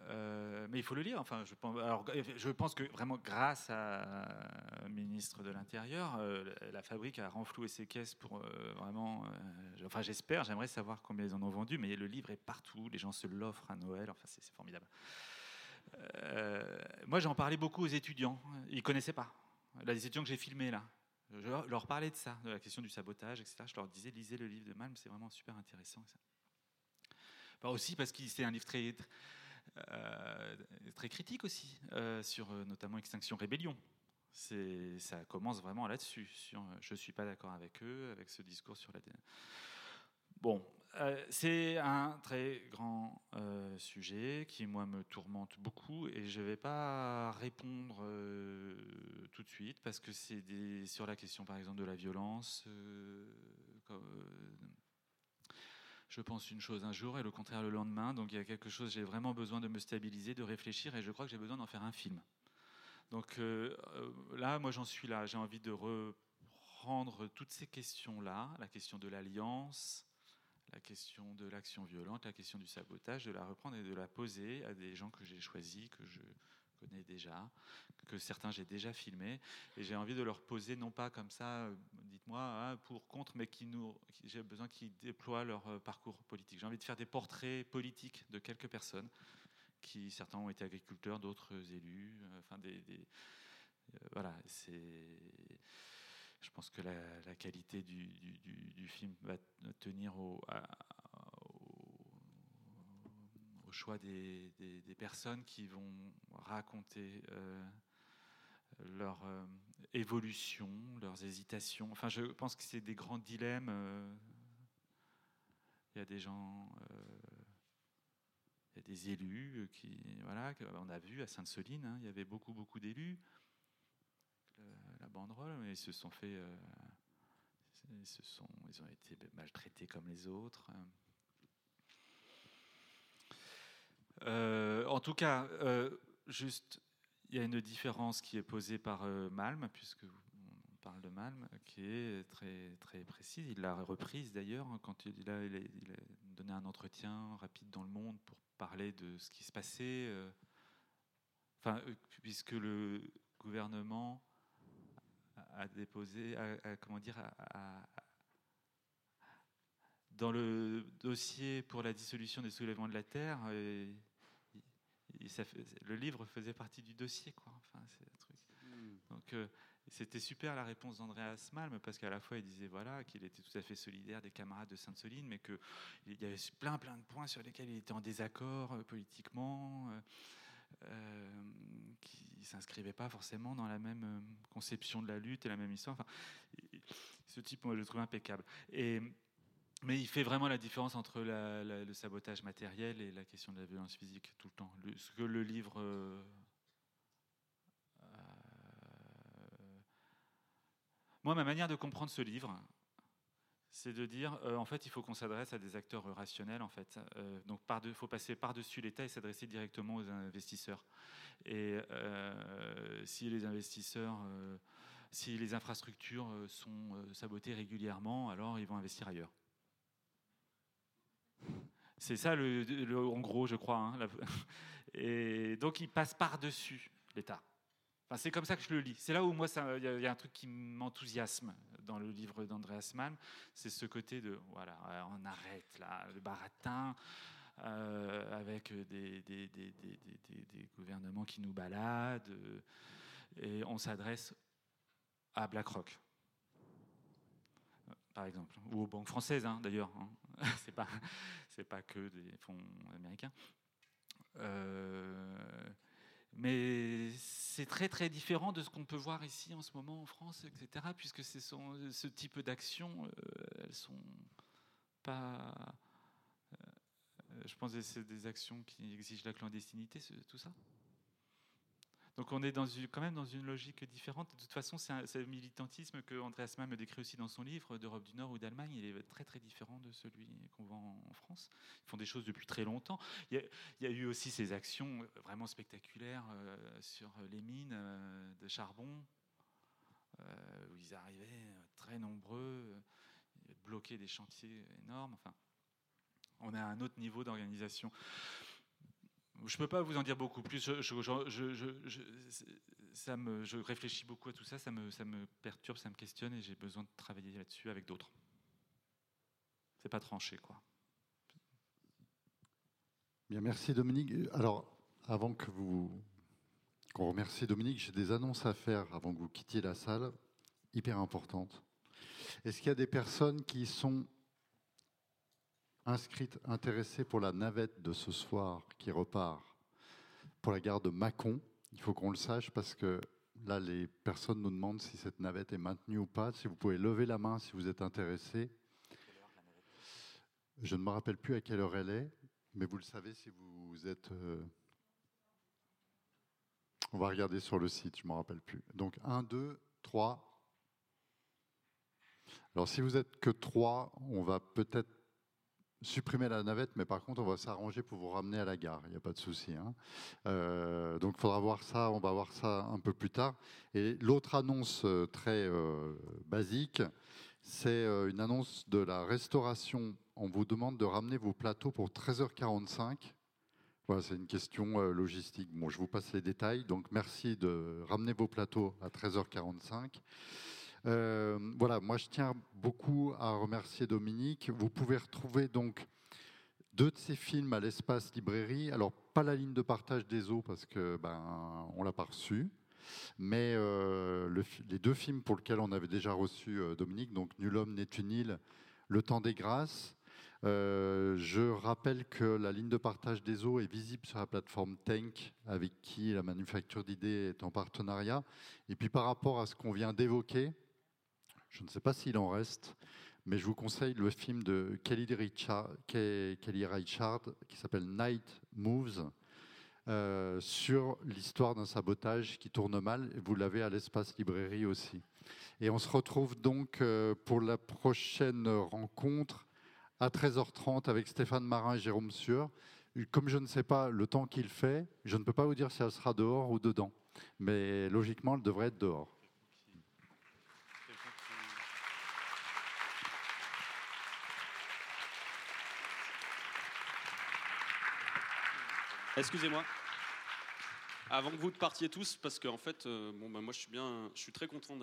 Euh, mais il faut le lire. Enfin, je pense, que vraiment, grâce à ministre de l'Intérieur, euh, la fabrique a renfloué ses caisses pour vraiment. enfin, j'espère. J'aimerais savoir combien ils en ont vendu, mais le livre est partout. Les gens se l'offrent à Noël. Enfin, c'est formidable. moi, j'en parlais beaucoup aux étudiants. Ils connaissaient pas. Les étudiants que j'ai filmés là, je leur parlais de ça, de la question du sabotage, etc. Je leur disais, lisez le livre de Malm, c'est vraiment super intéressant. Bah, aussi parce que c'est un livre très, euh, très critique aussi, euh, sur euh, notamment Extinction Rébellion. Ça commence vraiment là-dessus. Sur, je ne suis pas d'accord avec eux, avec ce discours sur la. Bon, c'est un très grand sujet qui, moi, me tourmente beaucoup et je ne vais pas répondre tout de suite parce que c'est sur la question, par exemple, de la violence, je pense une chose un jour et le contraire le lendemain. Donc il y a quelque chose, j'ai vraiment besoin de me stabiliser, de réfléchir et je crois que j'ai besoin d'en faire un film. Donc euh, euh, là, moi j'en suis là. J'ai envie de reprendre toutes ces questions-là, la question de l'alliance, la question de l'action violente, la question du sabotage, de la reprendre et de la poser à des gens que j'ai choisis, que je connais déjà, que certains j'ai déjà filmés, et j'ai envie de leur poser non pas comme ça, euh, dites-moi hein, pour contre, mais j'ai besoin qu'ils déploient leur euh, parcours politique. J'ai envie de faire des portraits politiques de quelques personnes qui certains ont été agriculteurs, d'autres élus, euh, enfin voilà, c'est je pense que la, qualité du, film va tenir au, choix des, personnes qui vont raconter euh, leur euh, évolution, leurs hésitations. Enfin, je pense que c'est des grands dilemmes. Euh. Il y a des gens, il y a des élus qui, voilà, on a vu à Sainte-Soline, hein, il y avait beaucoup, beaucoup d'élus. Banderole, mais ils se sont fait, ils, se sont, ils ont été maltraités comme les autres. Euh, en tout cas, euh, juste, il y a une différence qui est posée par euh, Malm, puisque on parle de Malm, qui est très, très précise. Il l'a reprise d'ailleurs hein, quand il a, il, a, donné un entretien rapide dans le monde pour parler de ce qui se passait. enfin, puisque le gouvernement a déposé, comment dire, dans le dossier pour la dissolution des soulèvements de la terre, le livre faisait partie du dossier, quoi. Enfin, c'est un truc. Hmm. Donc, euh, C'était super la réponse d'Andreas Malm parce qu'à la fois il disait voilà qu'il était tout à fait solidaire des camarades de Sainte-Soline, mais qu'il y avait plein plein de points sur lesquels il était en désaccord euh, politiquement, euh, euh, qui ne s'inscrivaient pas forcément dans la même conception de la lutte et la même histoire. Enfin, ce type, moi, je le trouve impeccable. Et, mais il fait vraiment la différence entre le sabotage matériel et la question de la violence physique tout le temps. ce que le livre Moi, ma manière de comprendre ce livre, c'est de dire, euh, en fait, il faut qu'on s'adresse à des acteurs rationnels, en fait. Euh, donc, il faut passer par-dessus l'État et s'adresser directement aux investisseurs. Et euh, si les investisseurs, si les infrastructures sont sabotées régulièrement, alors ils vont investir ailleurs. C'est ça, le, en gros, je crois. Hein, et donc, ils passent par-dessus l'État c'est comme ça que je le lis. C'est là où moi, il y, a un truc qui m'enthousiasme dans le livre d'Andreas Mann, c'est ce côté de, voilà, on arrête là, le baratin, euh, avec des, des, des, des, gouvernements qui nous baladent, euh, et on s'adresse à BlackRock, par exemple, ou aux banques françaises, hein, d'ailleurs. Hein. c'est pas, pas que des fonds américains. Euh, mais c'est très très différent de ce qu'on peut voir ici en ce moment en France, etc. Puisque ce type d'actions, euh, elles sont pas. Euh, je pense que c'est des actions qui exigent la clandestinité, tout ça. Donc on est quand même dans une logique différente. De toute façon, c'est le militantisme que Andreas Mann me décrit aussi dans son livre d'Europe du Nord ou d'Allemagne. Il est très très différent de celui qu'on voit en France. Ils font des choses depuis très longtemps. Il y a, eu aussi ces actions vraiment spectaculaires euh, sur les mines euh, de charbon, euh, où ils arrivaient très nombreux, bloquer des chantiers énormes. Enfin, on a un autre niveau d'organisation. Je ne peux pas vous en dire beaucoup plus. Je, réfléchis beaucoup à tout ça, ça me, ça me perturbe, ça me questionne et j'ai besoin de travailler là-dessus avec d'autres. C'est pas tranché, quoi. Bien, merci Dominique. Alors, avant que vous qu'on remercie Dominique, j'ai des annonces à faire avant que vous quittiez la salle, hyper importantes. Est-ce qu'il y a des personnes qui sont inscrite, intéressée pour la navette de ce soir qui repart pour la gare de Mâcon. Il faut qu'on le sache parce que là, les personnes nous demandent si cette navette est maintenue ou pas. Si vous pouvez lever la main si vous êtes intéressé. Je ne me rappelle plus à quelle heure elle est, mais vous le savez si vous êtes. Euh, on va regarder sur le site, je ne me rappelle plus. Donc 1, 2, 3. Alors si vous êtes que 3, on va peut-être supprimer la navette, mais par contre, on va s'arranger pour vous ramener à la gare. Il n'y a pas de souci. Hein. Euh, donc, il faudra voir ça. On va voir ça un peu plus tard. Et l'autre annonce euh, très euh, basique, c'est une annonce de la restauration. On vous demande de ramener vos plateaux pour 13h45. Voilà, c'est une question logistique. Bon, je vous passe les détails. Donc, merci de ramener vos plateaux à 13h45. Euh, voilà, moi je tiens beaucoup à remercier Dominique. Vous pouvez retrouver donc deux de ces films à l'espace librairie. Alors pas la ligne de partage des eaux parce que ben on l'a pas reçu, mais euh, les deux films pour lesquels on avait déjà reçu euh, Dominique, donc Nul homme n'est une île, Le temps des grâces. je rappelle que la ligne de partage des eaux est visible sur la plateforme Tank, avec qui la manufacture d'idées est en partenariat. Et puis par rapport à ce qu'on vient d'évoquer, je ne sais pas s'il en reste, mais je vous conseille le film de Kelly Richard, Kelly Richard qui s'appelle Night Moves. Euh, sur l'histoire d'un sabotage qui tourne mal. Vous l'avez à l'espace librairie aussi. Et on se retrouve donc euh, pour la prochaine rencontre à 13h30 avec Stéphane Marin et Jérôme Sueur. Comme je ne sais pas le temps qu'il fait, je ne peux pas vous dire si elle sera dehors ou dedans. Mais logiquement, elle devrait être dehors. Excusez-moi. Avant que vous partiez tous, parce qu'en fait, euh, bon, bah, moi je suis bien, je suis très content